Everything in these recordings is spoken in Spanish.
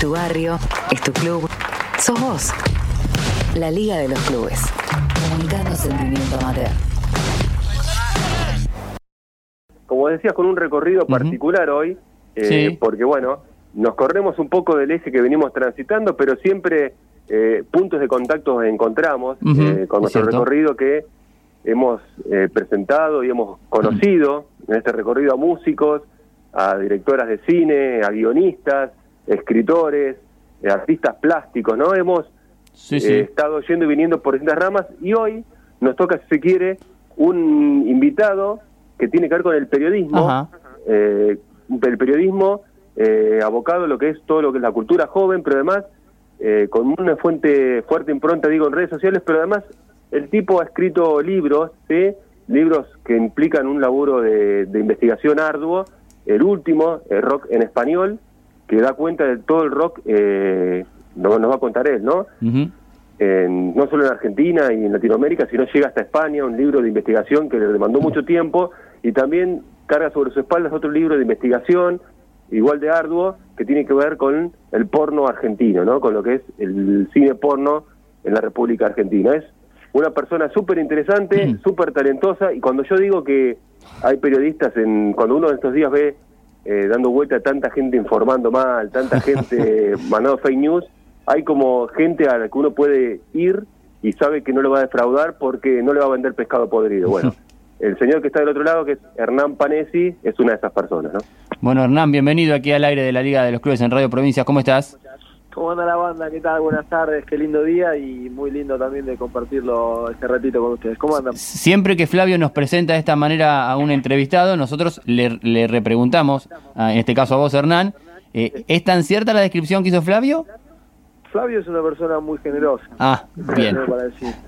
tu barrio, es tu club, sos vos. La Liga de los Clubes. Comunicando sentimiento amateur. Como decías, con un recorrido particular hoy, eh, Sí. porque bueno, nos corremos un poco del eje que venimos transitando, pero siempre eh, puntos de contacto encontramos eh, con es nuestro cierto. recorrido que hemos eh, presentado y hemos conocido en este recorrido a músicos, a directoras de cine, a guionistas, escritores, eh, artistas plásticos, ¿no? Hemos Sí, sí. eh, estado yendo y viniendo por distintas ramas y hoy nos toca, si se quiere, un invitado que tiene que ver con el periodismo, eh, el periodismo eh, abocado a lo que es todo lo que es la cultura joven, pero además eh, con una fuente fuerte impronta, digo, en redes sociales, pero además el tipo ha escrito libros, ¿sí? libros que implican un laburo de, de investigación arduo, el último, el rock en español, que da cuenta de todo el rock, eh, nos, nos va a contar él, ¿no? En- no solo en Argentina y en Latinoamérica, sino llega hasta España, un libro de investigación que le demandó mucho tiempo y también carga sobre su espalda otro libro de investigación igual de arduo que tiene que ver con el porno argentino, ¿no? Con lo que es el cine porno en la República Argentina. Es una persona súper interesante, súper talentosa y cuando yo digo que hay periodistas en cuando uno de estos días ve eh, dando vuelta a tanta gente informando mal, tanta gente mandando fake news, hay como gente a la que uno puede ir y sabe que no lo va a defraudar porque no le va a vender pescado podrido. Bueno, el señor que está del otro lado, que es Hernán Panesi, es una de esas personas, ¿no? Bueno, Hernán, bienvenido aquí al aire de la Liga de los Clubes en Radio Provincia. ¿Cómo estás? ¿Cómo anda la banda? ¿Qué tal? Buenas tardes, qué lindo día y muy lindo también de compartirlo este ratito con ustedes. ¿Cómo andan? Siempre que Flavio nos presenta de esta manera a un entrevistado, nosotros le, le repreguntamos, en este caso a vos, Hernán, eh, ¿es tan cierta la descripción que hizo Flavio? Flavio es una persona muy generosa. Ah, bien. Para decir.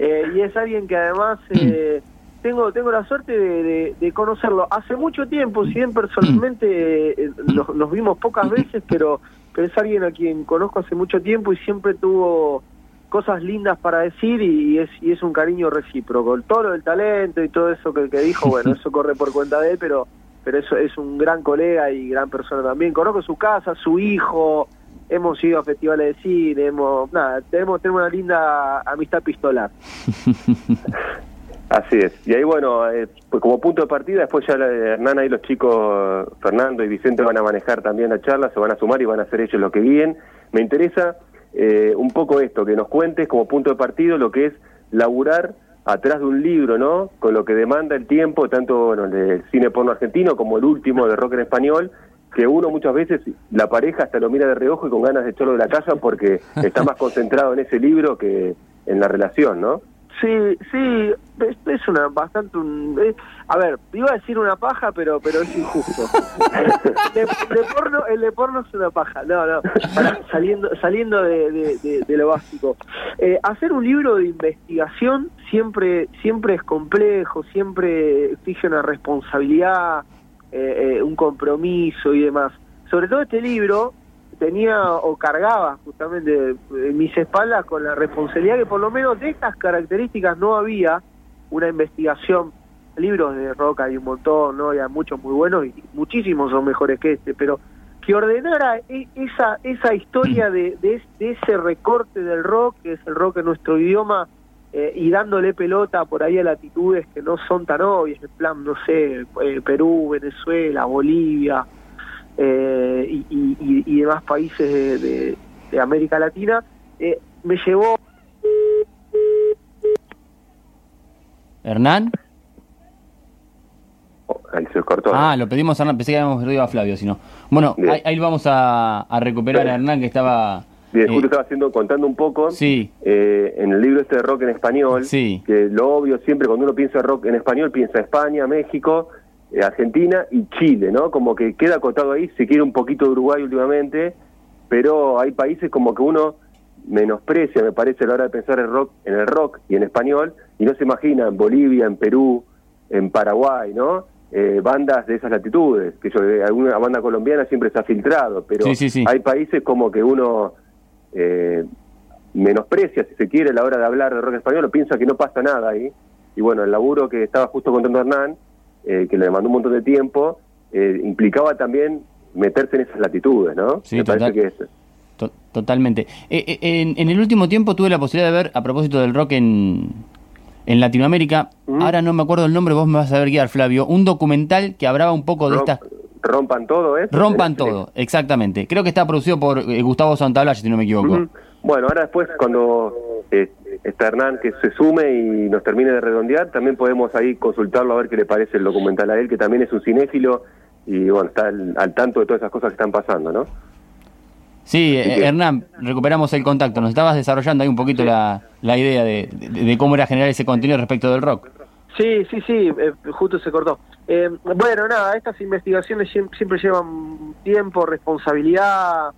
Eh, y es alguien que además eh, tengo tengo la suerte de, de- de conocerlo hace mucho tiempo, si bien personalmente eh, nos, nos vimos pocas veces, pero, pero es alguien a quien conozco hace mucho tiempo y siempre tuvo cosas lindas para decir y es y es un cariño recíproco. Todo lo del talento y todo eso que, que dijo, bueno, eso corre por cuenta de él, pero pero eso es un gran colega y gran persona también. Conozco su casa, su hijo, hemos ido a festivales de cine, hemos, nada, tenemos, tenemos una linda amistad pistolar. Así es. Y ahí, bueno, eh, pues como punto de partida, después ya Hernán, ahí los chicos, Fernando y Vicente, van a manejar también la charla, se van a sumar y van a hacer ellos lo que guíen. Me interesa eh, un poco esto, que nos cuentes como punto de partido lo que es laburar atrás de un libro, ¿no? Con lo que demanda el tiempo, tanto bueno, el del cine porno argentino como el último de rock en español, que uno muchas veces, la pareja hasta lo mira de reojo y con ganas de echarlo de la casa porque está más concentrado en ese libro que en la relación, ¿no? Sí, sí, es, es una bastante un, a ver, iba a decir una paja, pero pero es injusto. El de, de porno, el de porno es una paja. No, no. Saliendo saliendo de, de- de- de lo básico. Eh, hacer un libro de investigación siempre siempre es complejo, siempre exige una responsabilidad, eh, eh, un compromiso y demás. Sobre todo este libro tenía o cargaba justamente en mis espaldas con la responsabilidad que por lo menos de estas características no había una investigación. Libros de rock hay un montón, ¿no? Hay muchos muy buenos y muchísimos son mejores que este, pero que ordenara e- esa esa historia de, de ese recorte del rock, que es el rock en nuestro idioma, eh, y dándole pelota por ahí a latitudes que no son tan obvias, en plan, no sé, eh, Perú, Venezuela, Bolivia, eh, y, y- y- demás países de, de- de América Latina, eh, me llevó ¿Hernán? Oh, ahí se cortó. Ah, lo pedimos a Hernán, pensé que habíamos perdido a Flavio, si no. Bueno, ahí, ahí vamos a, a recuperar a Hernán que estaba... Bien, eh, justo estaba haciendo, contando un poco Sí. eh, en el libro este de rock en español, Sí. que lo obvio siempre cuando uno piensa rock en español piensa España, México, Argentina y Chile, ¿no? Como que queda acotado ahí, se quiere un poquito de Uruguay últimamente, pero hay países como que uno menosprecia, me parece, a la hora de pensar en rock, en el rock y en español, y no se imagina en Bolivia, en Perú, en Paraguay, ¿no? Eh, bandas de esas latitudes, que yo, eh, alguna banda colombiana siempre se ha filtrado, pero Sí, sí, sí. hay países como que uno eh, menosprecia, si se quiere, a la hora de hablar de rock español, o piensa que no pasa nada ahí. Y bueno, el laburo que estaba justo contando Hernán, eh, que le demandó un montón de tiempo, eh, implicaba también meterse en esas latitudes, ¿no? Sí, total, que totalmente. Eh, eh, en, en, el último tiempo tuve la posibilidad de ver, a propósito del rock en, en Latinoamérica, ahora no me acuerdo el nombre, vos me vas a ver guiar, Flavio, un documental que hablaba un poco de estas... Rompan todo, ¿eh? Rompan todo, exactamente. Creo que está producido por eh, Gustavo Santaolalla, si no me equivoco. Bueno, ahora después, cuando eh, está Hernán que se sume y nos termine de redondear, también podemos ahí consultarlo a ver qué le parece el documental a él, que también es un cinéfilo y bueno, está al tanto de todas esas cosas que están pasando, ¿no? Sí, eh, Hernán, recuperamos el contacto. Nos estabas desarrollando ahí un poquito la, la idea de, cómo era generar ese contenido respecto del rock. Sí, sí, sí, eh, justo se cortó. Eh, bueno, nada, estas investigaciones siempre llevan tiempo, responsabilidad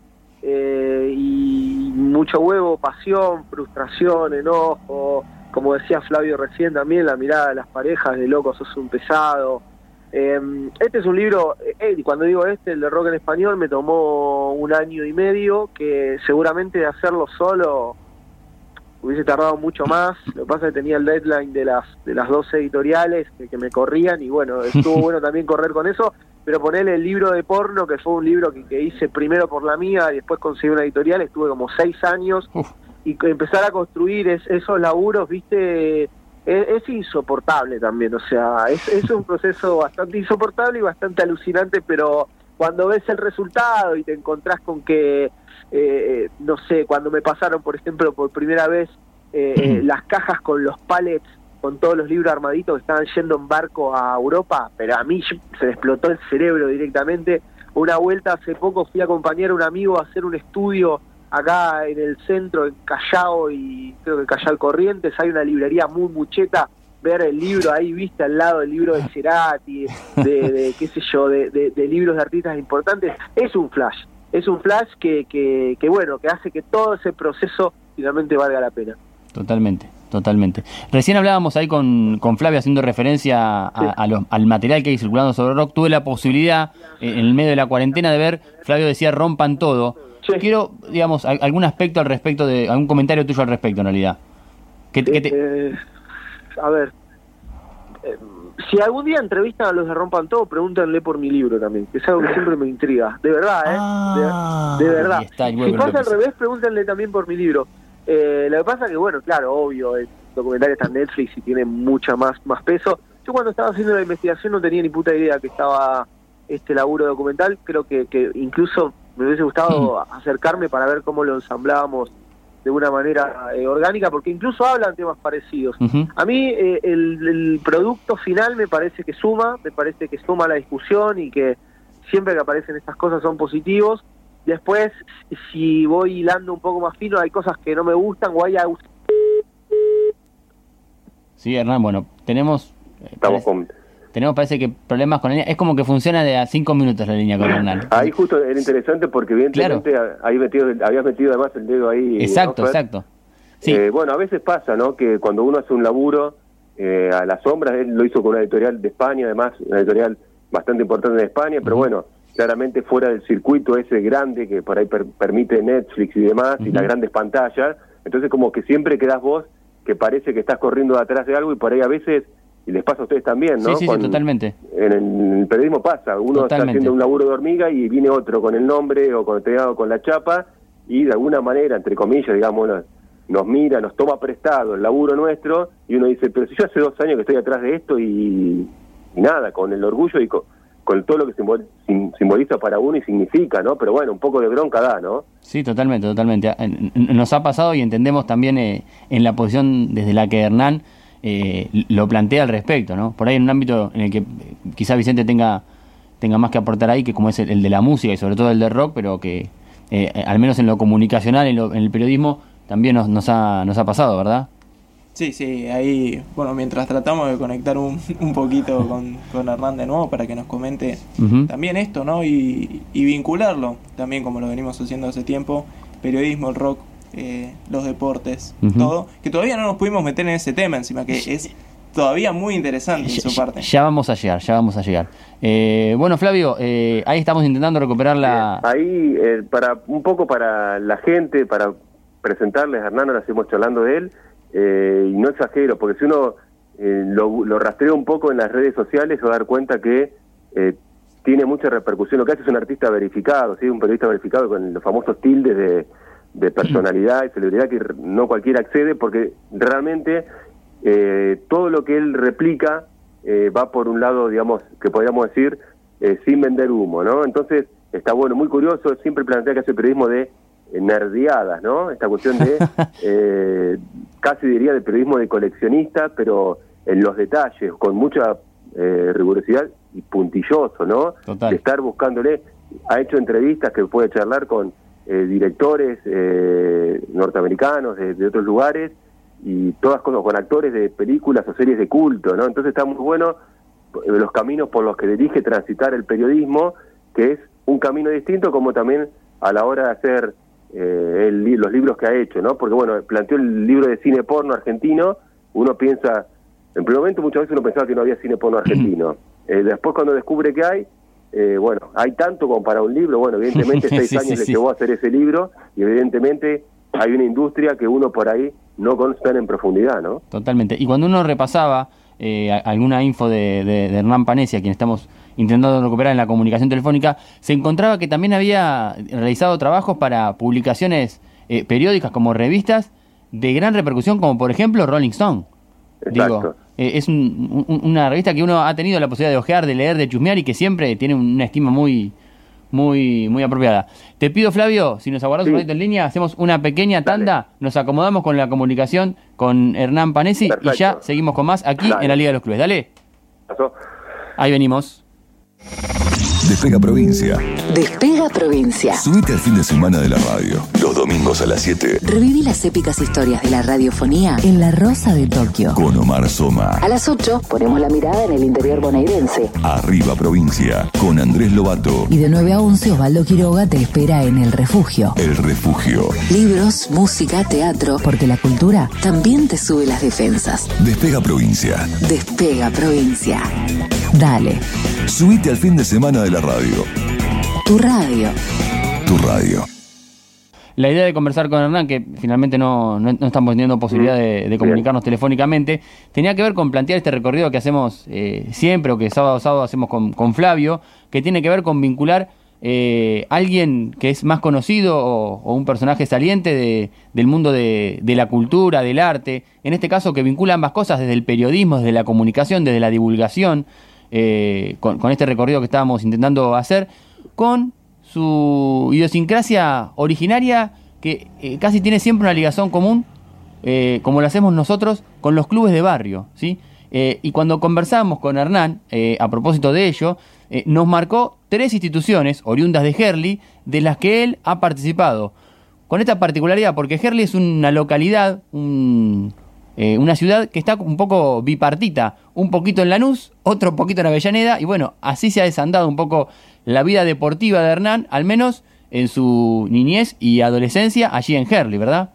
y mucho huevo, pasión, frustración, enojo. Como decía Flavio recién también, la mirada de las parejas de locos, sos un pesado. Em, este es un libro, eh, y cuando digo este, el de rock en español, me tomó un año y medio, que seguramente de hacerlo solo hubiese tardado mucho más. Lo que pasa es que tenía el deadline de las de las dos editoriales que, me corrían, y bueno, estuvo bueno también correr con eso. Pero ponerle el libro de porno, que fue un libro que, hice primero por la mía y después conseguí una editorial, estuve como seis años. Y empezar a construir esos laburos, viste es, insoportable también, o sea, es, es un proceso bastante insoportable y bastante alucinante, pero cuando ves el resultado y te encontrás con que, eh, no sé, cuando me pasaron, por ejemplo, por primera vez eh, eh, las cajas con los pallets, con todos los libros armaditos que estaban yendo en barco a Europa, pero a mí se me explotó el cerebro directamente. Una vuelta hace poco fui a acompañar a un amigo a hacer un estudio acá en el centro, en Callao y creo que Callao Corrientes, hay una librería muy mucheta, ver el libro ahí, viste, al lado del libro de Cerati, de, qué sé yo, de, de, libros de artistas importantes, es un flash, es un flash que, que, que, bueno, que hace que todo ese proceso finalmente valga la pena. Totalmente. Totalmente. Recién hablábamos ahí con, con Flavia haciendo referencia a, al material que hay circulando sobre rock. Tuve la posibilidad eh, en el medio de la cuarentena de ver, Flavio decía rompan todo. Quiero, digamos, algún aspecto al respecto de, algún comentario tuyo al respecto en realidad. Eh, a ver, eh, si algún día entrevistan a los de Rompan Todo, pregúntenle por mi libro también, que es algo que siempre me intriga. De verdad, ¿eh? Ah, de, verdad. si pasa al revés, pregúntenle también por mi libro. Eh, lo que pasa que, bueno, claro, obvio, el documental está en Netflix y tiene mucha más, más peso. Yo cuando estaba haciendo la investigación no tenía ni puta idea que estaba este laburo documental. Creo que, que incluso me hubiese gustado acercarme para ver cómo lo ensamblábamos de una manera eh, orgánica, porque incluso hablan temas parecidos. A mí eh, el, producto final me parece que suma, me parece que suma la discusión y que siempre que aparecen estas cosas son positivos. Después, si voy hilando un poco más fino, hay cosas que no me gustan o hay... Sí, Hernán, bueno, tenemos... Estamos con tenemos parece que problemas con la línea. Es como que funciona de a cinco minutos la línea con Hernán. Ahí justo era interesante porque evidentemente ahí metido, habías metido además el dedo ahí. Exacto, exacto. Sí. Eh, bueno, a veces pasa, ¿no? Que cuando uno hace un laburo eh, a las sombras, él lo hizo con una editorial de España, además, una editorial bastante importante de España, pero bueno, claramente fuera del circuito ese grande que por ahí permite Netflix y demás, y las grandes pantallas, entonces como que siempre quedas vos que parece que estás corriendo atrás de algo y por ahí a veces y les pasa a ustedes también, ¿no? Sí, sí, totalmente. En el, periodismo pasa, uno está haciendo un laburo de hormiga y viene otro con el nombre o con, con la chapa y de alguna manera, entre comillas, digamos, nos, mira, nos toma prestado el laburo nuestro y uno dice, pero si yo hace dos años que estoy atrás de esto y, nada, con el orgullo y con, todo lo que simboliza para uno y significa, ¿no? Pero bueno, un poco de bronca da, ¿no? Sí, totalmente, totalmente. Nos ha pasado y entendemos también eh, en la posición desde la que Hernán eh, lo plantea al respecto, ¿no? Por ahí en un ámbito en el que quizá Vicente tenga, tenga más que aportar ahí, que como es el, de la música y sobre todo el de rock, pero que eh, al menos en lo comunicacional, en, en el periodismo, también nos, nos, ha, nos ha pasado, ¿verdad? Sí, sí, ahí, bueno, mientras tratamos de conectar un, un poquito con, con, Hernán de nuevo para que nos comente también esto, ¿no? Y, y, vincularlo, también como lo venimos haciendo hace tiempo, periodismo, el rock, eh, los deportes, todo, que todavía no nos pudimos meter en ese tema encima, que es todavía muy interesante en su parte. Ya vamos a llegar, ya vamos a llegar. Eh, bueno, Flavio, eh, ahí estamos intentando recuperar la... Ahí, para un poco para la gente, para presentarles a Hernán, ahora estamos charlando de él, y no exagero, porque si uno lo, lo, rastrea un poco en las redes sociales, se va a dar cuenta que tiene mucha repercusión. Lo que hace es un artista verificado, ¿sí? un periodista verificado con los famosos tildes de, personalidad y celebridad que no cualquiera accede porque realmente eh, todo lo que él replica eh, va por un lado, digamos, que podríamos decir, eh, sin vender humo, ¿no? Entonces, está bueno, muy curioso, siempre plantea que hace periodismo de nerdeadas, ¿no? Esta cuestión de, casi diría de periodismo de coleccionista, pero en los detalles, con mucha rigurosidad y puntilloso, ¿no? De estar buscándole, ha hecho entrevistas que puede charlar con directores norteamericanos de, de otros lugares, y todas cosas con actores de películas o series de culto, ¿no? Entonces está muy bueno eh, los caminos por los que dirige transitar el periodismo, que es un camino distinto como también a la hora de hacer eh, los libros que ha hecho, ¿no? Porque bueno, planteó el libro de cine porno argentino, uno piensa, en primer momento muchas veces uno pensaba que no había cine porno argentino, eh, después cuando descubre que hay, bueno, hay tanto como para un libro, bueno, evidentemente seis años le llevó a hacer ese libro y evidentemente hay una industria que uno por ahí no conocen en profundidad, ¿no? Totalmente. Y cuando uno repasaba eh, alguna info de, de, Hernán Panesi, a quien estamos intentando recuperar en la comunicación telefónica, se encontraba que también había realizado trabajos para publicaciones eh, periódicas como revistas de gran repercusión, como por ejemplo Rolling Stone. Digo, eh, es una revista que uno ha tenido la posibilidad de ojear, de leer, de chusmear y que siempre tiene una estima muy, muy, muy apropiada. Te pido, Flavio, si nos aguardas un ratito en línea, hacemos una pequeña tanda, nos acomodamos con la comunicación con Hernán Panesi y ya seguimos con más aquí en la Liga de los Clubes. Dale. Ahí venimos. Despega Provincia. Despega Provincia. Subite al fin de semana de la radio. Los domingos a las 7. Reviví las épicas historias de la radiofonía en La Rosa de Tokio. Con Omar Soma. A las 8 ponemos la mirada en el interior bonaerense. Arriba Provincia. Con Andrés Lobato. Y de 9 a 11 Osvaldo Quiroga te espera en El Refugio. El Refugio. Libros, música, teatro. Porque la cultura también te sube las defensas. Despega Provincia. Despega Provincia. Dale. Subite al fin de semana de la radio. Tu radio. Tu radio. La idea de conversar con Hernán, que finalmente no, no, estamos teniendo posibilidad de, comunicarnos telefónicamente, tenía que ver con plantear este recorrido que hacemos eh, siempre, o que sábado a sábado hacemos con, Flavio, que tiene que ver con vincular eh, alguien que es más conocido o, un personaje saliente del mundo de, de, la cultura, del arte, en este caso que vincula ambas cosas desde el periodismo, desde la comunicación, desde la divulgación, eh, con, este recorrido que estábamos intentando hacer, con su idiosincrasia originaria que eh, casi tiene siempre una ligación común, eh, como lo hacemos nosotros, con los clubes de barrio. ¿sí? y cuando conversamos con Hernán, a propósito de ello, nos marcó tres instituciones oriundas de Herli, de las que él ha participado. Con esta particularidad, porque Herli es una localidad, un, eh, una ciudad que está un poco bipartita, un poquito en Lanús, otro poquito en Avellaneda, y bueno, así se ha desandado un poco la vida deportiva de Hernán, al menos en su niñez y adolescencia allí en Herli, ¿verdad?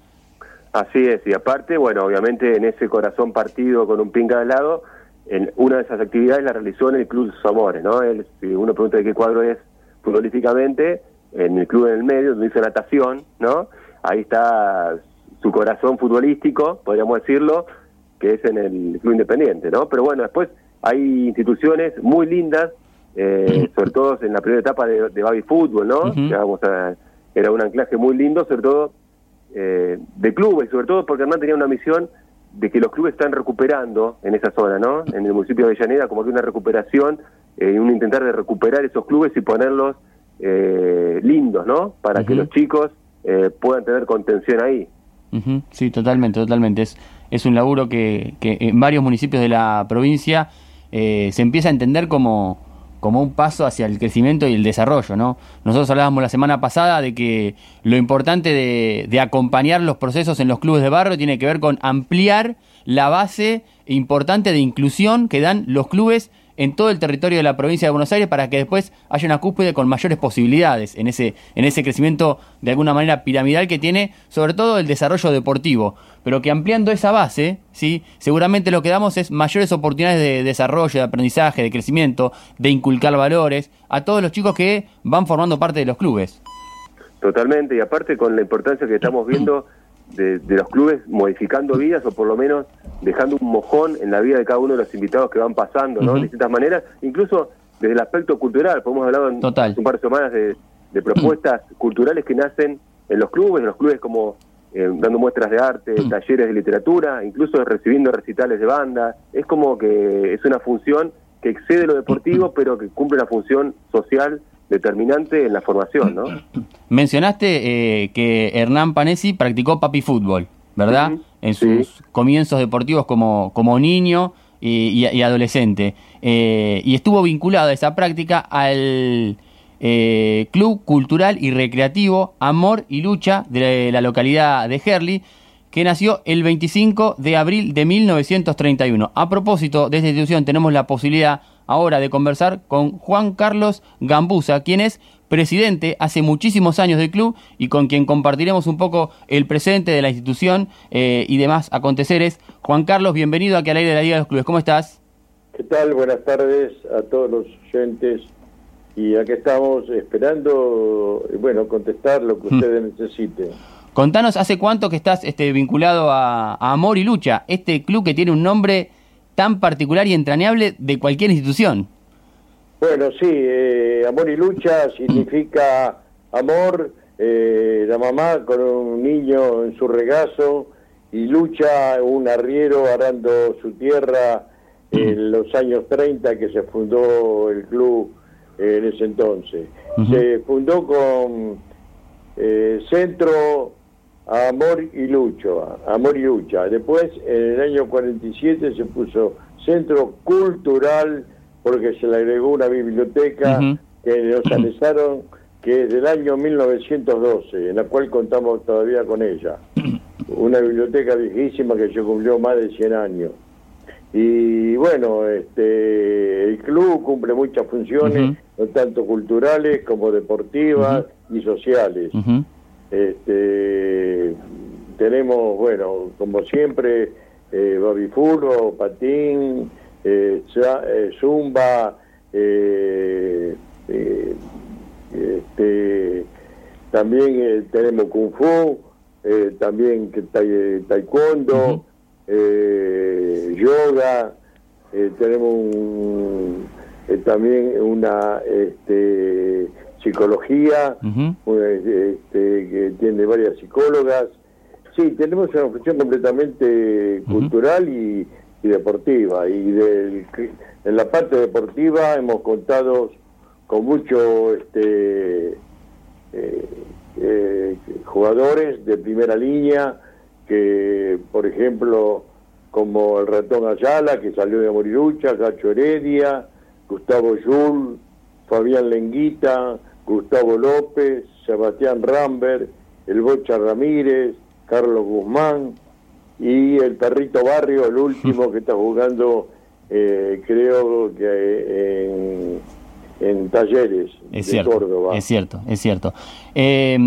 Así es, y aparte, bueno, obviamente en ese corazón partido con un pinga de lado, en una de esas actividades la realizó en el Club Amores, ¿no? si uno pregunta de qué cuadro es futbolísticamente, en el club en el medio, donde dice natación, ¿no? Ahí está su corazón futbolístico, podríamos decirlo, que es en el Club Independiente, ¿no? Pero bueno, después hay instituciones muy lindas, eh, sobre todo en la primera etapa de, de Baby Fútbol, ¿no? era un anclaje muy lindo, sobre todo eh, de clubes, sobre todo porque Hernán tenía una misión de que los clubes están recuperando en esa zona, ¿no? En el municipio de Avellaneda, como que una recuperación, eh, un intentar de recuperar esos clubes y ponerlos eh, lindos, ¿no? Para que los chicos puedan tener contención ahí. Sí, totalmente, totalmente. Es, es un laburo que, que en varios municipios de la provincia eh, se empieza a entender como, como un paso hacia el crecimiento y el desarrollo, ¿no? Nosotros hablábamos la semana pasada de que lo importante de, de acompañar los procesos en los clubes de barrio tiene que ver con ampliar la base importante de inclusión que dan los clubes en todo el territorio de la provincia de Buenos Aires para que después haya una cúspide con mayores posibilidades en ese, en ese crecimiento de alguna manera piramidal que tiene sobre todo el desarrollo deportivo. Pero que ampliando esa base, ¿sí? seguramente lo que damos es mayores oportunidades de desarrollo, de aprendizaje, de crecimiento, de inculcar valores a todos los chicos que van formando parte de los clubes. Totalmente, y aparte con la importancia que estamos viendo de, los clubes modificando vidas o por lo menos dejando un mojón en la vida de cada uno de los invitados que van pasando, ¿no? De distintas maneras, incluso desde el aspecto cultural. Hemos hablado en Total. un par de semanas de, de propuestas culturales que nacen en los clubes, en los clubes como eh, dando muestras de arte, talleres de literatura, incluso recibiendo recitales de banda. Es como que es una función que excede lo deportivo, pero que cumple una función social determinante en la formación, ¿no? Mencionaste eh, que Hernán Panesi practicó papi fútbol, ¿verdad? En sí. sus comienzos deportivos como, como niño y, y- y adolescente. Eh, y estuvo vinculado a esa práctica al eh, Club Cultural y Recreativo Amor y Lucha de la localidad de Herli, que nació el 25 de abril de 1931. A propósito de esta institución, tenemos la posibilidad ahora de conversar con Juan Carlos Gambusa, quien es presidente hace muchísimos años del club y con quien compartiremos un poco el presente de la institución eh, y demás aconteceres. Juan Carlos, bienvenido aquí a la de la Liga de los Clubes. ¿Cómo estás? ¿Qué tal? Buenas tardes a todos los oyentes. Y aquí estamos esperando, bueno, contestar lo que Mm. ustedes necesiten. Contanos, ¿hace cuánto que estás este, vinculado a, a Amor y Lucha? Este club que tiene un nombre tan particular y entrañable de cualquier institución. Bueno, sí, eh, amor y lucha significa amor, eh, la mamá con un niño en su regazo y lucha un arriero arando su tierra en los años 30 que se fundó el club eh, en ese entonces. Se fundó con eh, Centro Amor y Lucho, Amor y Lucha. Después, en el año 47 se puso Centro Cultural porque se le agregó una biblioteca que nos anesaron que es del año 1912, en la cual contamos todavía con ella. Una biblioteca viejísima que ya cumplió más de 100 años. Y bueno, este, el club cumple muchas funciones, tanto culturales como deportivas y sociales. Este, tenemos, bueno, como siempre, eh, babifurro, patín, eh, eh, zumba, eh, este, también tenemos kung fu, también tai- taekwondo, yoga, tenemos un- también una este, psicología, una, este, que tiene varias psicólogas. Sí, tenemos una función completamente cultural y, y deportiva. Y del, en la parte deportiva hemos contado con muchos este, eh, eh, jugadores de primera línea, que por ejemplo, como el ratón Ayala, que salió de Morirucha, Gacho Heredia, Gustavo Yul, Fabián Lenguita, Gustavo López, Sebastián Rambert, el Bocha Ramírez, Carlos Guzmán y el Perrito Barrio, el último que está jugando, eh, creo que en, en Talleres Es de cierto, Córdoba. es cierto, es cierto. Eh,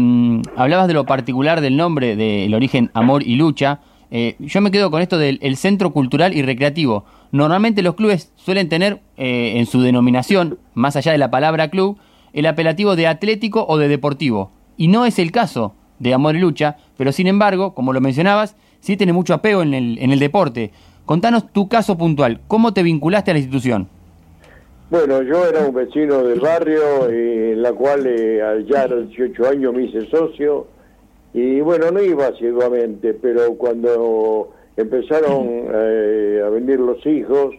hablabas de lo particular del nombre, del origen Amor y Lucha. Eh, yo me quedo con esto del el Centro Cultural y Recreativo. Normalmente los clubes suelen tener eh, en su denominación, más allá de la palabra club, el apelativo de atlético o de deportivo. Y no es el caso de Amor y Lucha, pero sin embargo, como lo mencionabas, sí tiene mucho apego en el, en el deporte. Contanos tu caso puntual, ¿cómo te vinculaste a la institución? Bueno, yo era un vecino del barrio eh, en la cual eh, allá a los 18 años me hice socio y bueno, no iba asiduamente, pero cuando empezaron eh, a venir los hijos,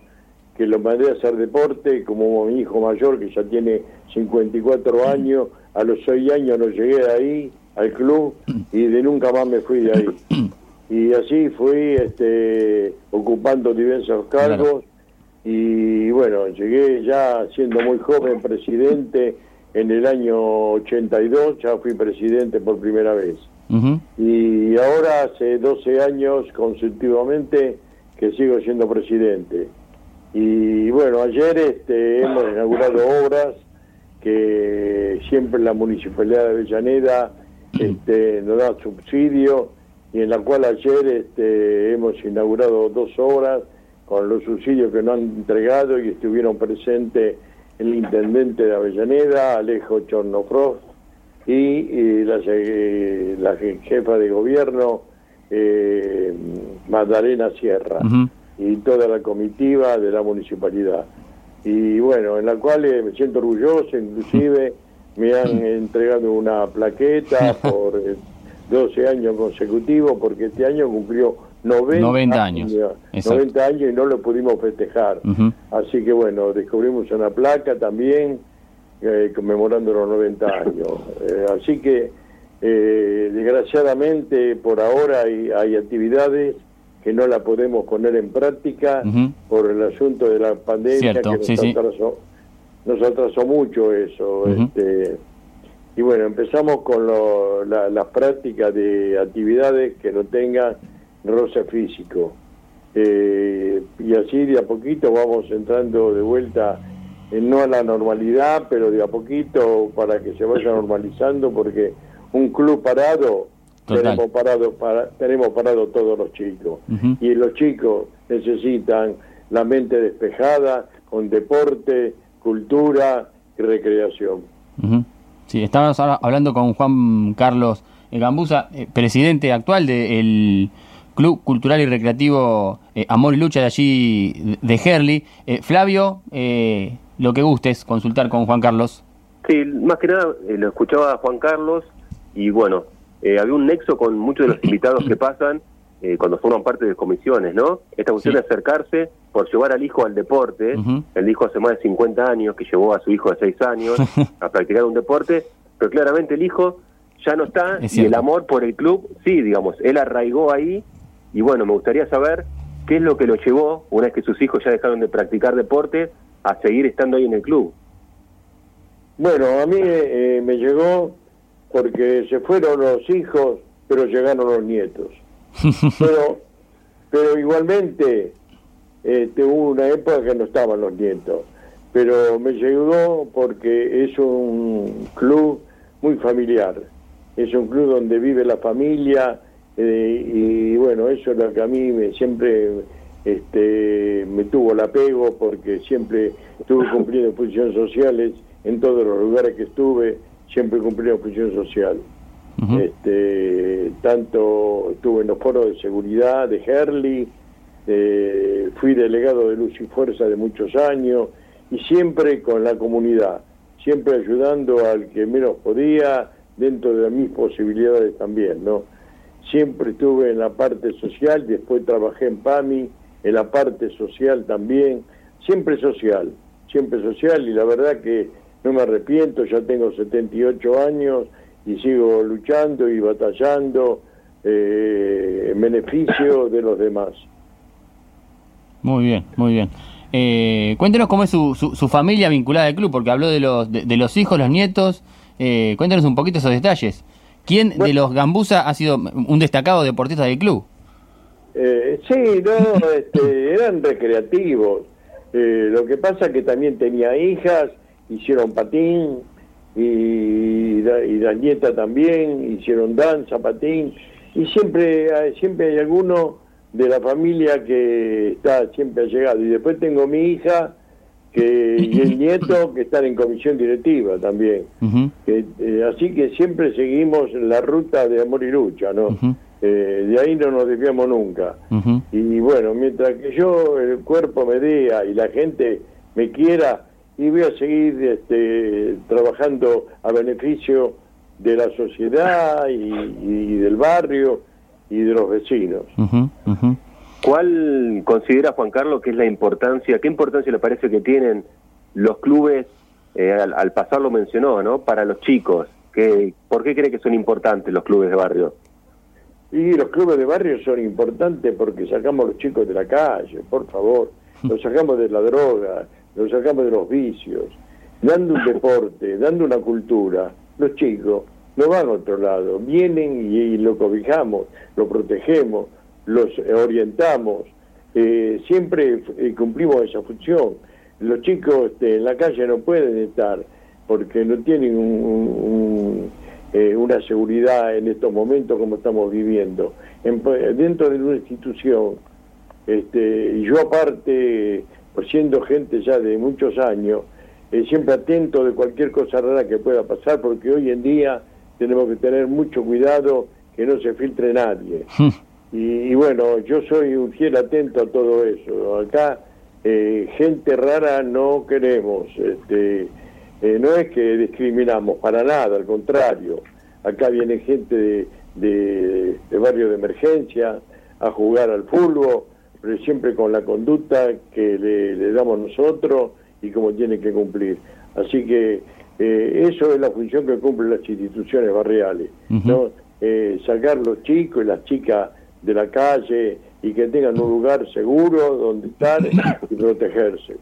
que los mandé a hacer deporte, como mi hijo mayor que ya tiene 54 años, a los 6 años no llegué de ahí al club y de nunca más me fui de ahí. Y así fui este, ocupando diversos cargos y bueno, llegué ya siendo muy joven presidente en el año 82, ya fui presidente por primera vez. Y ahora hace 12 años consecutivamente que sigo siendo presidente. Y bueno, ayer este, hemos inaugurado obras que siempre la Municipalidad de Avellaneda este, nos da subsidio y en la cual ayer este, hemos inaugurado dos obras con los subsidios que nos han entregado y estuvieron presentes el intendente de Avellaneda, Alejo Chornofrost, y, eh, la jefa de gobierno, eh, Magdalena Sierra. Y toda la comitiva de la municipalidad. y bueno, en la cual eh, me siento orgulloso, inclusive me han entregado una plaqueta por 12 años consecutivos, porque este año cumplió 90, años. 90 años y no lo pudimos festejar. Así que bueno, descubrimos una placa también eh, conmemorando los 90 años. Eh, así que eh, desgraciadamente por ahora hay, hay, actividades que no la podemos poner en práctica por el asunto de la pandemia que nos, atrasó, nos, atrasó, mucho eso. este, y bueno, empezamos con las prácticas de actividades que no tengan roce físico. Eh, y así de a poquito vamos entrando de vuelta, en, no a la normalidad, pero de a poquito para que se vaya normalizando, porque un club parado, tenemos parado, para, tenemos parado todos los chicos. Y los chicos necesitan la mente despejada, con deporte, cultura y recreación. Sí, estábamos hablando con Juan Carlos Gambusa, eh, presidente actual del... Club Cultural y Recreativo eh, Amor y Lucha de allí de Herli. Eh, Flavio, eh, lo que gustes, consultar con Juan Carlos. Sí, más que nada lo escuchaba Juan Carlos y bueno, había un nexo con muchos de los invitados que pasan cuando forman parte de comisiones, ¿no? Esta cuestión de acercarse por llevar al hijo al deporte. El hijo hace más de 50 años que llevó a su hijo de 6 años a practicar un deporte, pero claramente el hijo ya no está y el amor por el club, sí, digamos, él arraigó ahí y bueno, me gustaría saber qué es lo que lo llevó, una vez que sus hijos ya dejaron de practicar deporte, a seguir estando ahí en el club. Bueno, a mí eh, me llegó porque se fueron los hijos, pero llegaron los nietos. pero, pero igualmente este, hubo una época que no estaban los nietos. Pero me llegó porque es un club muy familiar. Es un club donde vive la familia, eh, y bueno, eso es lo que a mí me, siempre este, me tuvo el apego porque siempre estuve cumpliendo funciones sociales en todos los lugares que estuve, siempre cumplí función social. este, tanto estuve en los foros de seguridad de Herli, fui delegado de Luz y Fuerza de muchos años y siempre con la comunidad, siempre ayudando al que menos podía dentro de mis posibilidades también, ¿no? siempre estuve en la parte social, después trabajé en PAMI, en la parte social también, siempre social, siempre social y la verdad que no me arrepiento, ya tengo 78 años y sigo luchando y batallando eh, en beneficio de los demás. Muy bien, muy bien. Eh, cuéntenos cómo es su, su, familia vinculada al club, porque habló de los, de, los hijos, los nietos. Eh, cuéntenos un poquito esos detalles. ¿Quién de los Gambusa ha sido un destacado deportista del club? Eh, sí, no, este, eran recreativos. Eh, lo que pasa es que también tenía hijas, hicieron patín, y, y la nieta también, hicieron danza, patín, y siempre, siempre hay alguno de la familia que está siempre ha llegado. Y después tengo mi hija, que y el nieto que están en comisión directiva también. Eh, así que siempre seguimos la ruta de amor y lucha, ¿no? Eh, de ahí no nos desviamos nunca. Y bueno, mientras que yo, el cuerpo me dé y la gente me quiera, y voy a seguir este, trabajando a beneficio de la sociedad y, del barrio y de los vecinos. ¿Cuál considera Juan Carlos que es la importancia, qué importancia le parece que tienen los clubes, eh, al, pasar lo mencionó, ¿no? Para los chicos, ¿Qué, ¿por qué cree que son importantes los clubes de barrio? Y los clubes de barrio son importantes porque sacamos a los chicos de la calle, por favor, los sacamos de la droga, los sacamos de los vicios, dando un deporte, dando una cultura, los chicos no van a otro lado, vienen y lo cobijamos, lo protegemos, los orientamos, eh, siempre eh, cumplimos esa función. Los chicos este, en la calle no pueden estar porque no tienen eh, una seguridad en estos momentos como estamos viviendo. dentro de una institución, este, yo aparte, pues siendo gente ya de muchos años, siempre atento de cualquier cosa rara que pueda pasar, porque hoy en día tenemos que tener mucho cuidado que no se filtre nadie. Y, bueno, yo soy un fiel atento a todo eso. Acá eh, gente rara no queremos. Este, eh, no es que discriminamos para nada, al contrario. Acá viene gente de, de, de barrio de emergencia a jugar al fútbol, pero siempre con la conducta que le, le damos nosotros y como tiene que cumplir. Así que eh, eso es la función que cumplen las instituciones barriales, ¿no? Eh, sacar los chicos y las chicas de la calle y que tengan un lugar seguro donde estar y protegerse.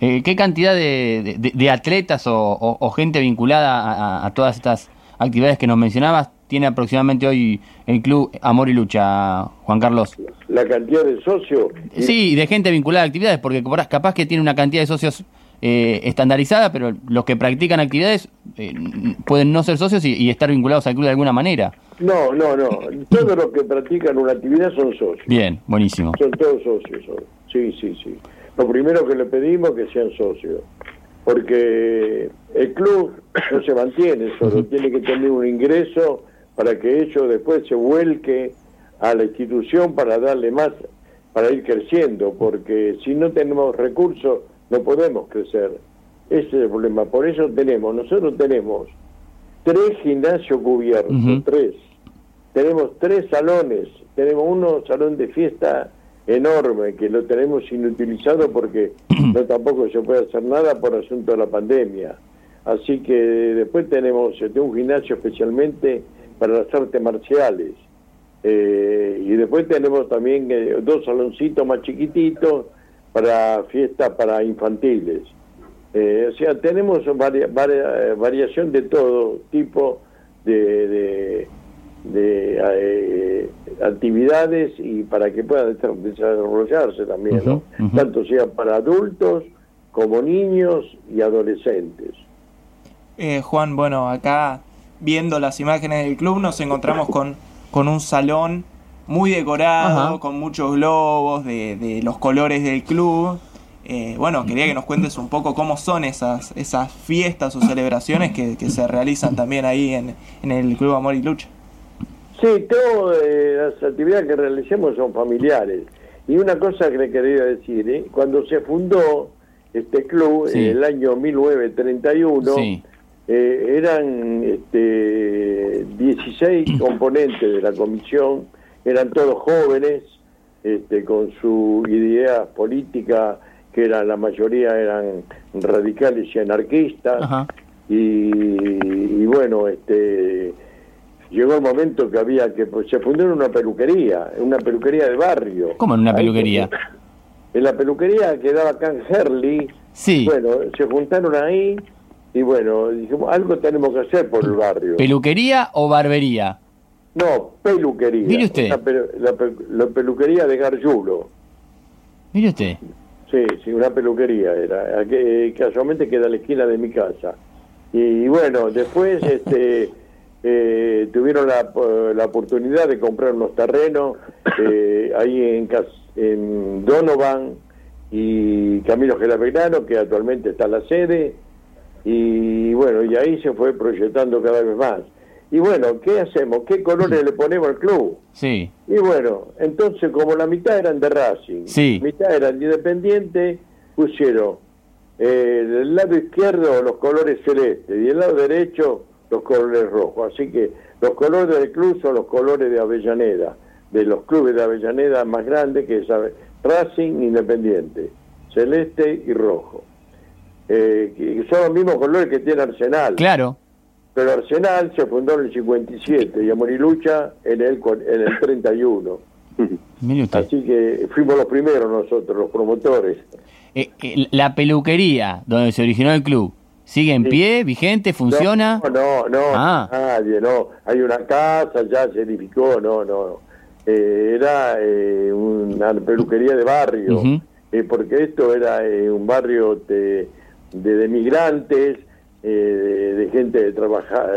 Eh, ¿Qué cantidad de, de- de atletas o, o- o gente vinculada a, a todas estas actividades que nos mencionabas tiene aproximadamente hoy el club Amor y Lucha, Juan Carlos? La cantidad de socios... y- Sí, de gente vinculada a actividades, porque por- capaz que tiene una cantidad de socios eh, estandarizada, pero los que practican actividades eh, pueden no ser socios y, y estar vinculados al club de alguna manera. No, no, no. Todos los que practican una actividad son socios. Bien, buenísimo. Son todos socios. Sí, sí, sí. Lo primero que le pedimos es que sean socios. Porque el club no se mantiene solo, tiene que tener un ingreso para que ellos después se vuelque a la institución para darle más, para ir creciendo. Porque si no tenemos recursos, no podemos crecer. Ese es el problema. Por eso tenemos, nosotros tenemos tres gimnasios cubiertos, tres. Tenemos tres salones, tenemos uno salón de fiesta enorme que lo tenemos inutilizado porque no tampoco se puede hacer nada por asunto de la pandemia. Así que después tenemos este, un gimnasio especialmente para las artes marciales. Eh, y después tenemos también eh, dos saloncitos más chiquititos para fiestas para infantiles. Eh, o sea, tenemos varia- varia- variación de todo tipo de, de, de, eh, actividades y para que puedan desa- desarrollarse también, ¿no? Tanto sea para adultos como niños y adolescentes. Eh, Juan, bueno, acá viendo las imágenes del club nos encontramos con, con un salón muy decorado, Ajá. con muchos globos de, de los colores del club. Eh, bueno, quería que nos cuentes un poco cómo son esas, esas fiestas o celebraciones que, que se realizan también ahí en, en el Club Amor y Lucha. Sí, todas eh, las actividades que realicemos son familiares. Y una cosa que le quería decir, ¿eh? cuando se fundó este club Sí. en el año 1931, Sí. Eh, eran este, 16 componentes de la comisión, eran todos jóvenes, este, con su idea política, que era la mayoría eran radicales y anarquistas, Ajá. y, y bueno, este llegó el momento que había que pues, se fundó en una peluquería, en una peluquería de barrio. ¿Cómo en una Ahí, peluquería? En la peluquería que daba en Herley. Sí. Bueno, se juntaron ahí y bueno, dijimos, algo tenemos que hacer por el barrio. ¿Peluquería o barbería? no, peluquería. Mire usted. La, pelu- la pe- la peluquería de Gargiulo. Mire usted. Sí, sí, una peluquería era, que- casualmente queda a la esquina de mi casa. Y, bueno, después este, eh, tuvieron la, la oportunidad de comprar unos terrenos eh, ahí en Donovan y Camilo Gelaverano, que actualmente está la sede, y bueno, y ahí se fue proyectando cada vez más. Y bueno, ¿qué hacemos? ¿Qué colores le ponemos al club? Sí. Y bueno, entonces como la mitad eran de Racing, Sí. mitad eran de Independiente, pusieron eh, del lado izquierdo los colores celestes y del lado derecho los colores rojos. Así que los colores del club son los colores de Avellaneda, de los clubes de Avellaneda más grandes que es Racing Independiente, celeste y rojo. Eh, que son los mismos colores que tiene Arsenal. Claro. Pero Arsenal se fundó en el 57 y Amorilucha en el, en el 31. Mire usted. Así que fuimos los primeros nosotros, los promotores. Eh, eh, la peluquería donde se originó el club, ¿sigue en Sí. pie, vigente, funciona? No, no, no, Ah. nadie, no. Hay una casa, ya se edificó, no, no. Eh, era eh, una peluquería de barrio, porque esto era eh, un barrio de, de, de migrantes, eh, de, de gente de trabaja-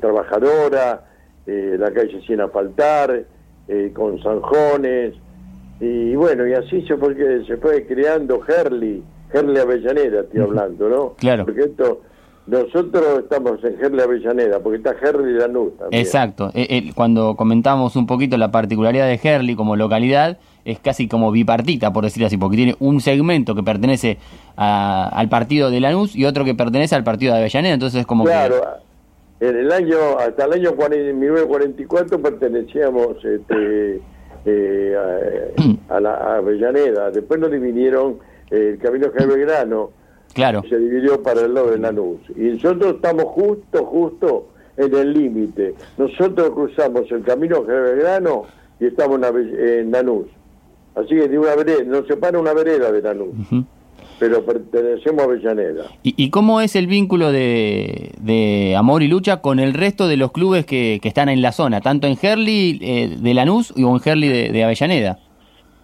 trabajadora, eh, la calle sin asfaltar, eh, con zanjones, y bueno, y así se fue, se fue creando Herley, Herley Avellaneda estoy hablando, ¿no? Claro. Porque esto Nosotros estamos en Gerli Avellaneda, porque está Gerli Lanús también. Exacto. Eh, eh, cuando comentamos un poquito la particularidad de Gerli como localidad, es casi como bipartita, por decir así, porque tiene un segmento que pertenece al partido de Lanús y otro que pertenece al partido de Avellaneda, entonces es como claro, en el año, hasta el año 1944 pertenecíamos este, eh, a, la Avellaneda, después nos dividieron el Camino Belgrano, Claro. Se dividió para el lado de Lanús. Y nosotros estamos justo, justo en el límite. Nosotros cruzamos el camino Belgrano y estamos en Lanús. Así que de una vereda, nos separa una vereda de Lanús. Pero pertenecemos a Avellaneda. ¿Y, cómo es el vínculo de, de, amor y lucha con el resto de los clubes que, que están en la zona, tanto en Gerli eh, de Lanús o en Gerli de Avellaneda?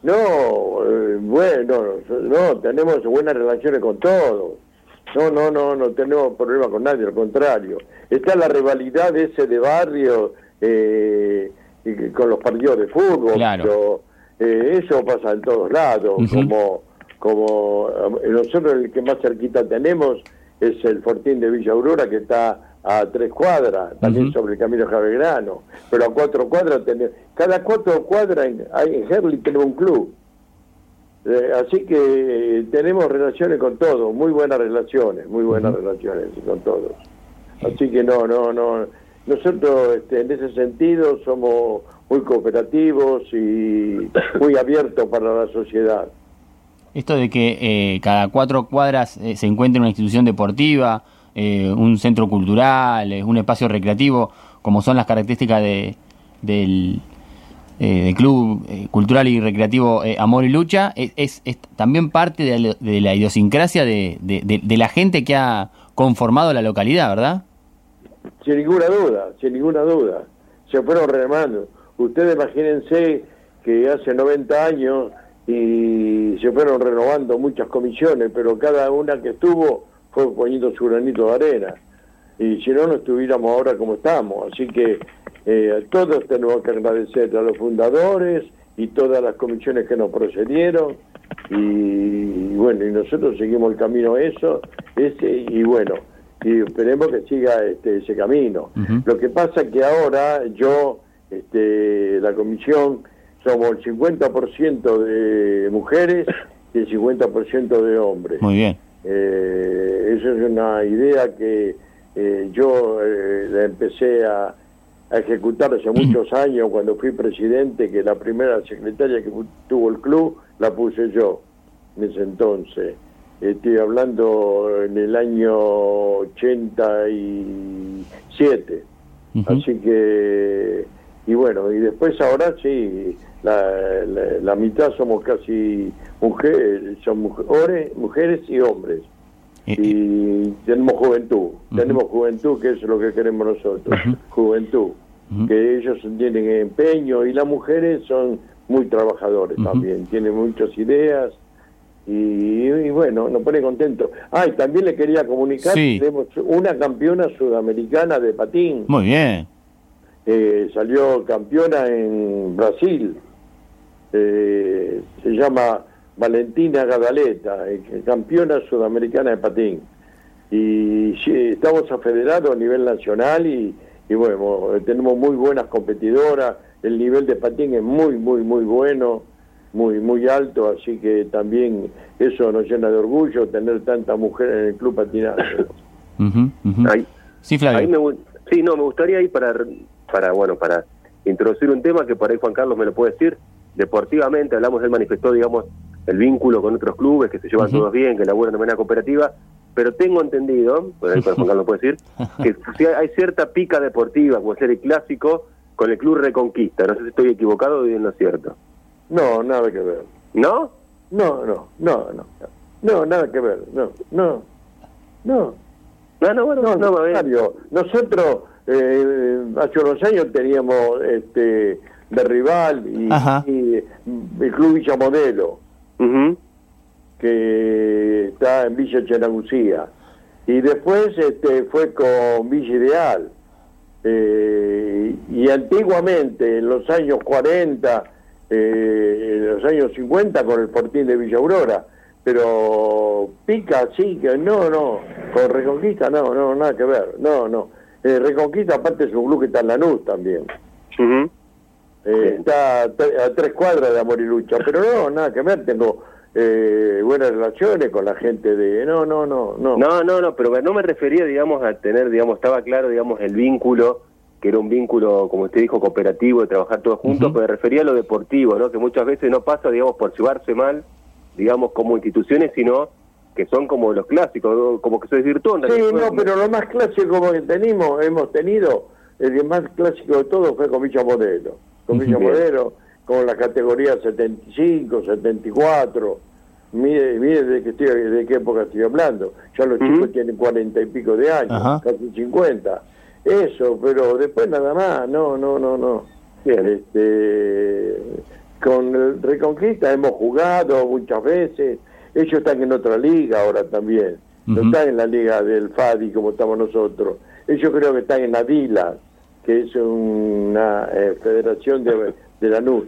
No, eh, bueno, no, tenemos buenas relaciones con todos. No, no, no, no tenemos problema con nadie, al contrario. Está la rivalidad ese de barrio eh, con los partidos de fútbol. Claro. Eh, eso pasa en todos lados. Como como nosotros el que más cerquita tenemos es el Fortín de Villa Aurora, que está a tres cuadras, también sobre el camino Javegrano, pero a cuatro cuadras tenemos, cada cuatro cuadras en, en Herli tenemos un club. Eh, así que eh, tenemos relaciones con todos, muy buenas relaciones, muy buenas relaciones con todos. Así que no, no, no. Nosotros este, en ese sentido somos muy cooperativos y muy abiertos para la sociedad. Esto de que eh, cada cuatro cuadras se encuentre una institución deportiva, un centro cultural, un espacio recreativo, como son las características de, del, eh, Club eh, Cultural y Recreativo Amor y Lucha, es, también parte de la, idiosincrasia de, de, la gente que ha conformado la localidad, ¿verdad? Sin ninguna duda, sin ninguna duda. Se fueron remando. Ustedes imagínense que hace 90 años y se fueron renovando muchas comisiones, pero cada una que estuvo fue poniendo su granito de arena. Y si no, no estuviéramos ahora como estamos. Así que eh, todos tenemos que agradecer a los fundadores y todas las comisiones que nos procedieron. Y, bueno, y nosotros seguimos el camino eso, ese, y bueno, y esperemos que siga este, ese camino. Lo que pasa es que ahora yo, este, la comisión, somos el 50% de mujeres y el 50% de hombres. Muy bien. Eh, eso es una idea que eh, yo eh, la empecé a, ejecutar hace muchos años cuando fui presidente, que la primera secretaria que tuvo el club la puse yo en ese entonces. Estoy hablando en el año 87. Así que, y bueno, y después ahora sí, la, mitad somos casi mujeres, son mujeres, mujeres y hombres. Y, tenemos juventud, tenemos juventud que es lo que queremos nosotros, juventud, que ellos tienen empeño y las mujeres son muy trabajadores también, tienen muchas ideas y, bueno, nos pone contento. Ah, y también le quería comunicar, tenemos una campeona sudamericana de patín. Muy bien. Eh, salió campeona en Brasil eh, se llama Valentina Gadaleta, eh, campeona sudamericana de patín. Y estamos afederados a nivel nacional y, bueno, tenemos muy buenas competidoras, el nivel de patín es muy, muy, muy bueno, muy, muy alto, así que también eso nos llena de orgullo tener tantas mujeres en el club patinaje. sí, Flavio. sí, no, me gustaría ir para, para, bueno, para introducir un tema que por ahí Juan Carlos me lo puede decir, deportivamente, hablamos, él manifestó, digamos, el vínculo con otros clubes, que se llevan todos bien, que laburan de manera cooperativa, pero tengo entendido, por ahí Juan Carlos puede decir, que hay cierta pica deportiva, como ser el clásico, con el Club Reconquista. No sé si estoy equivocado o bien lo cierto. No, nada que ver. ¿No? No, no, no, no. No, nada que ver. No, no. No. No, no, bueno, no, no, Nosotros eh, hace unos años teníamos este de rival y, el Club Villa Modelo, que está en Villa Chenagucía. Y después este, fue con Villa Ideal. Eh, y antiguamente, en los años 40, eh, en los años 50, con el Fortín de Villa Aurora. pero pica, sí, que no, no, con Reconquista no, no, nada que ver, no, no. Eh, Reconquista aparte es un club que está en Lanús también. Eh, está a, tres cuadras de Amor y Lucha, pero no, nada que ver, tengo eh, buenas relaciones con la gente de... No, no, no, no. No, no, no, pero no me refería, digamos, a tener, digamos, estaba claro, digamos, el vínculo, que era un vínculo, como usted dijo, cooperativo, de trabajar todos juntos, pero me refería a lo deportivo, ¿no? Que muchas veces no pasa, digamos, por llevarse mal, digamos, como instituciones, sino que son como los clásicos, como que se desvirtúan. Sí, no, pero lo más clásico que tenemos, hemos tenido, el más clásico de todo fue con Villa Modelo con Villa Modelo, con la categoría 75, 74. Mire, mire de qué, estoy, de qué época estoy hablando. Ya los chicos tienen cuarenta y pico de años, casi 50. Eso, pero después nada más, no, no, no, no. Bien. Este, con el Reconquista hemos jugado muchas veces. Ellos están en otra liga ahora también. No están en la liga del FADI como estamos nosotros. Ellos creo que están en la DILA que es una eh, federación de, de la NUS.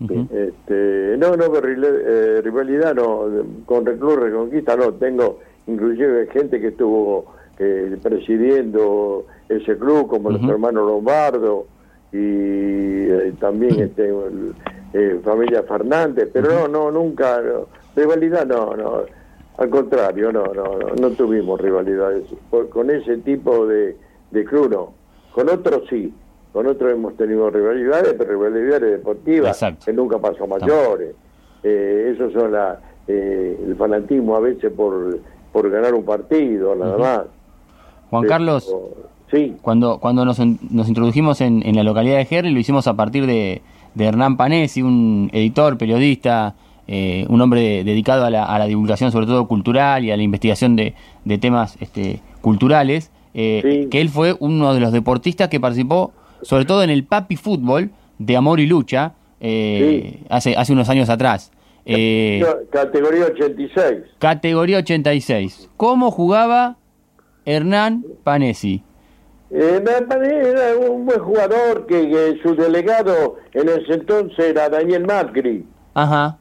este, no, no, eh, rivalidad no, con Reclus Reconquista no, tengo inclusive gente que estuvo eh, presidiendo ese club, como los hermanos Lombardo y también este, familia Fernández, pero no, no, nunca, rivalidad no, no, al contrario, no, no, no, tuvimos rivalidades. Con ese tipo de, de club no. Con otros sí, con otros hemos tenido rivalidades, pero rivalidades deportivas que nunca pasó mayores. Eh, eso son la, eh, el fanatismo a veces por, por ganar un partido, nada más. Juan Carlos, sí. cuando, cuando nos, nos introdujimos en, en, la localidad de Gerri, lo hicimos a partir de, de Hernán Panesi, un editor, periodista, eh, un hombre dedicado a la, a la, divulgación sobre todo cultural y a la investigación de, de temas este, culturales. Eh, que él fue uno de los deportistas que participó, sobre todo en el papi fútbol de amor y lucha, eh, hace, hace unos años atrás. Eh, categoría 86. Categoría 86. ¿Cómo jugaba Hernán Panesi? Hernán Panesi era un buen jugador que, su delegado en ese entonces era Daniel Macri. Ajá.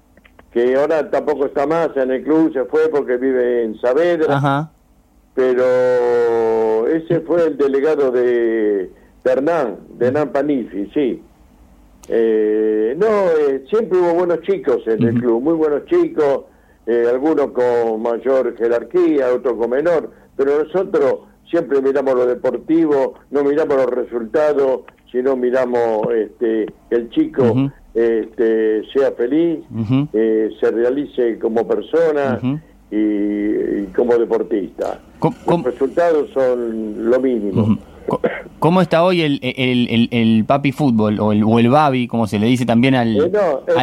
Que ahora tampoco está más en el club, se fue porque vive en Saavedra. Ajá pero ese fue el delegado de, Hernán, de Hernán Panifi, sí. Eh, no, eh, siempre hubo buenos chicos en el club, muy buenos chicos, eh, algunos con mayor jerarquía, otros con menor, pero nosotros siempre miramos lo deportivo, no miramos los resultados, sino miramos este, que el chico este, sea feliz, se realice como persona y, como deportista. Los resultados son lo mínimo. ¿Cómo está hoy el, el, el, papi fútbol o el, o el babi, como se le dice también al, eh,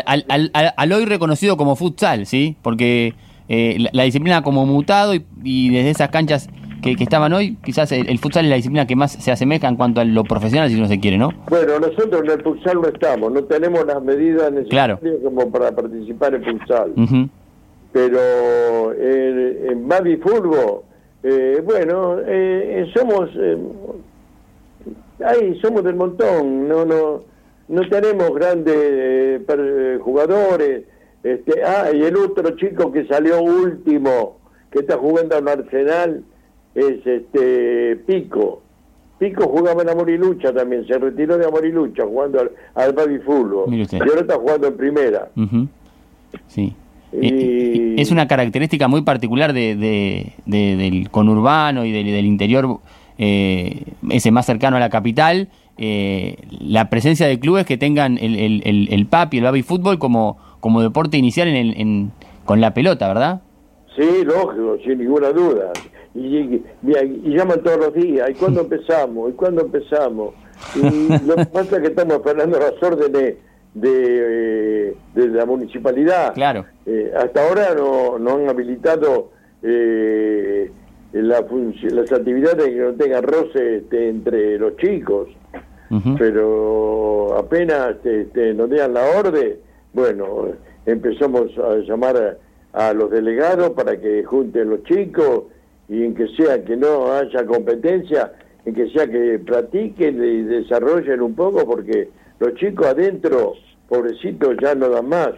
al, al, al, hoy reconocido como futsal, ¿sí? Porque eh, la, disciplina como mutado y, desde esas canchas que, que, estaban hoy, quizás el, futsal es la disciplina que más se asemeja en cuanto a lo profesional, si no se quiere, ¿no? Bueno, nosotros en el futsal no estamos, no tenemos las medidas necesarias como para participar en futsal pero en, en Babi Furgo, eh, bueno, eh, somos eh, ahí somos del montón, no no no tenemos grandes jugadores. Este, ah, y el otro chico que salió último, que está jugando en Arsenal, es este Pico. Pico jugaba en Amorilucha también, se retiró de Amorilucha jugando al, al Babi Furgo. Y ahora está jugando en primera. Sí. Es una característica muy particular de, del conurbano y del, interior, eh, ese más cercano a la capital, eh, la presencia de clubes que tengan el, el, el, PAP y el baby fútbol como, como deporte inicial en, con la pelota, ¿verdad? Sí, lógico, sin ninguna duda. Y, llaman todos los días, ¿y cuándo empezamos? ¿Y cuándo empezamos? Y lo que pasa es que estamos esperando las órdenes de, de la municipalidad. Claro. Eh, hasta ahora no, no han habilitado eh, la las actividades que no tengan roce este, entre los chicos, pero apenas este, nos den la orden, bueno, empezamos a llamar a, los delegados para que junten los chicos y en que sea que no haya competencia, en que sea que practiquen y desarrollen un poco, porque los chicos adentro, pobrecitos, ya no dan más.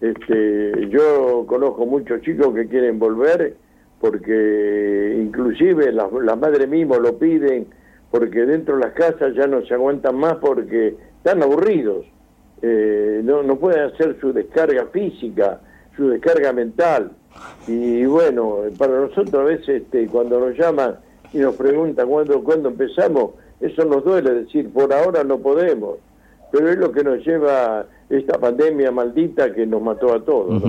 Este, yo conozco muchos chicos que quieren volver porque inclusive las, las madres mismas lo piden porque dentro de las casas ya no se aguantan más porque están aburridos. Eh, no, no pueden hacer su descarga física, su descarga mental. Y bueno, para nosotros a veces este, cuando nos llaman y nos preguntan cuándo, cuándo empezamos, eso nos duele decir, por ahora no podemos. Pero es lo que nos lleva esta pandemia maldita que nos mató a todos.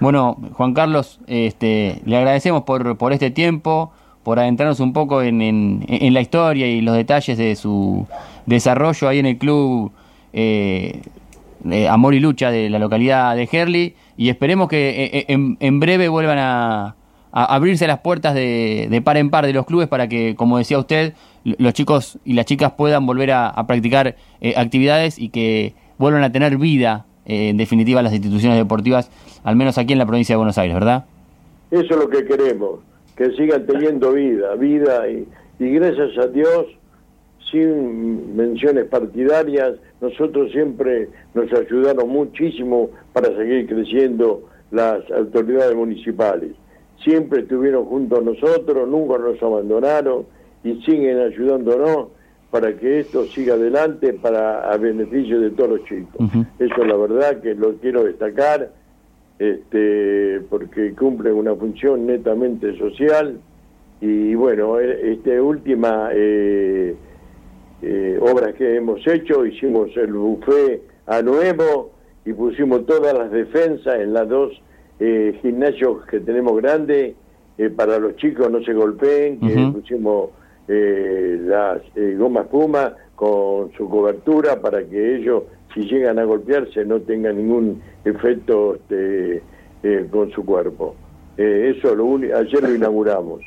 Bueno, Juan Carlos, este, le agradecemos por, por este tiempo, por adentrarnos un poco en, en, la historia y los detalles de su desarrollo ahí en el club eh, Amor y Lucha de la localidad de Herley y esperemos que eh, eh, en, breve vuelvan a, abrirse las puertas de, par en par de los clubes para que, como decía usted, los chicos y las chicas puedan volver a, practicar actividades y que vuelvan a tener vida, en definitiva, las instituciones deportivas, al menos aquí en la provincia de Buenos Aires, ¿verdad? Eso es lo que queremos, que sigan teniendo vida, vida y, y gracias a Dios sin menciones partidarias, nosotros siempre nos ayudaron muchísimo para seguir creciendo las autoridades municipales. Siempre estuvieron junto a nosotros, nunca nos abandonaron y siguen ayudándonos para que esto siga adelante para a beneficio de todos los chicos. Eso es la verdad que lo quiero destacar, este, porque cumplen una función netamente social y bueno, e, esta última eh, eh, obras que hemos hecho, hicimos el buffet a nuevo y pusimos todas las defensas en las dos eh, gimnasios que tenemos grandes eh, para los chicos no se golpeen, que pusimos eh, las gomas puma con su cobertura para que ellos si llegan a golpearse no tengan ningún efecto este, con su cuerpo. eso lo ayer lo inauguramos.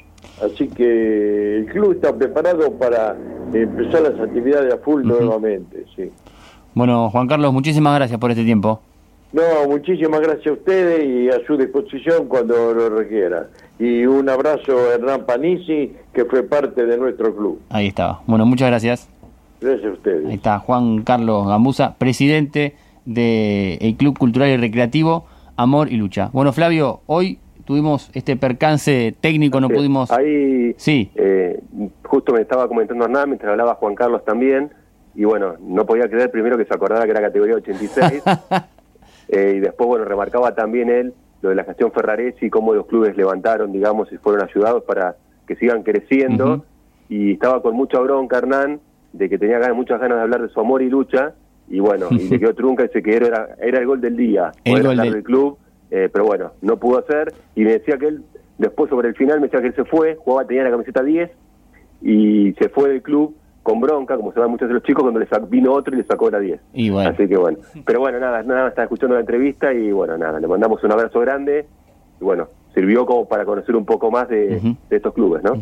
Así que el club está preparado para empezar las actividades a full nuevamente, sí. Bueno, Juan Carlos, muchísimas gracias por este tiempo. No, muchísimas gracias a ustedes y a su disposición cuando lo requiera. Y un abrazo a Hernán Panisi, que fue parte de nuestro club. Ahí estaba. Bueno, muchas gracias. Gracias a ustedes. Ahí está Juan Carlos Gambusa, presidente del Club Cultural y Recreativo Amor y Lucha. Bueno, Flavio, hoy tuvimos este percance técnico, no pudimos... Ahí, sí. Eh, justo me estaba comentando Hernán mientras hablaba Juan Carlos también, y bueno, no podía creer primero que se acordara que era categoría 86, eh, y después, bueno, remarcaba también él lo de la gestión Ferraresi y cómo los clubes levantaron, digamos, y fueron ayudados para que sigan creciendo, y estaba con mucha bronca Hernán, de que tenía ganas, muchas ganas de hablar de su amor y lucha, y bueno, y le quedó trunca ese que era, era el gol del día, el gol del club, eh, pero bueno, no pudo hacer y me decía que él, después sobre el final me decía que él se fue, jugaba, tenía la camiseta 10 y se fue del club con bronca, como se van muchos de los chicos, cuando le vino otro y le sacó la 10. Así que bueno, pero bueno, nada, nada, está escuchando la entrevista y bueno, nada, le mandamos un abrazo grande y bueno, sirvió como para conocer un poco más de, estos clubes, ¿no?